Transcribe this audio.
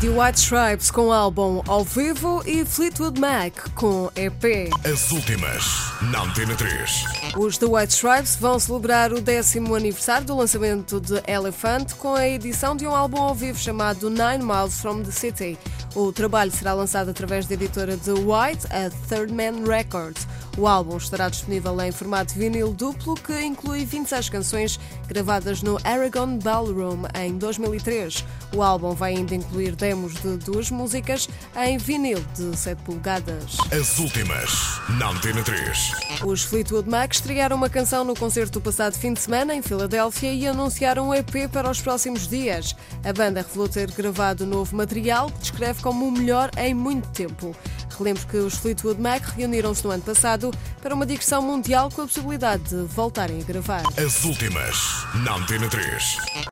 The White Stripes com álbum ao vivo e Fleetwood Mac com EP. As últimas, na Antena 3. Os The White Stripes vão celebrar o décimo aniversário do lançamento de Elephant com a edição de um álbum ao vivo chamado Nine Miles from the City. O trabalho será lançado através da editora The White, a Third Man Records. O álbum estará disponível em formato vinil duplo que inclui 26 canções gravadas no Aragon Ballroom em 2003. O álbum vai ainda incluir demos de duas músicas em vinil de 7 polegadas. As últimas, na Antena 3. Os Fleetwood Mac estrearam uma canção no concerto do passado fim de semana em Filadélfia e anunciaram um EP para os próximos dias. A banda revelou ter gravado novo material que descreve como o melhor em muito tempo. Relembro que os Fleetwood Mac reuniram-se no ano passado para uma digressão mundial com a possibilidade de voltarem a gravar. As últimas, na Antena 3.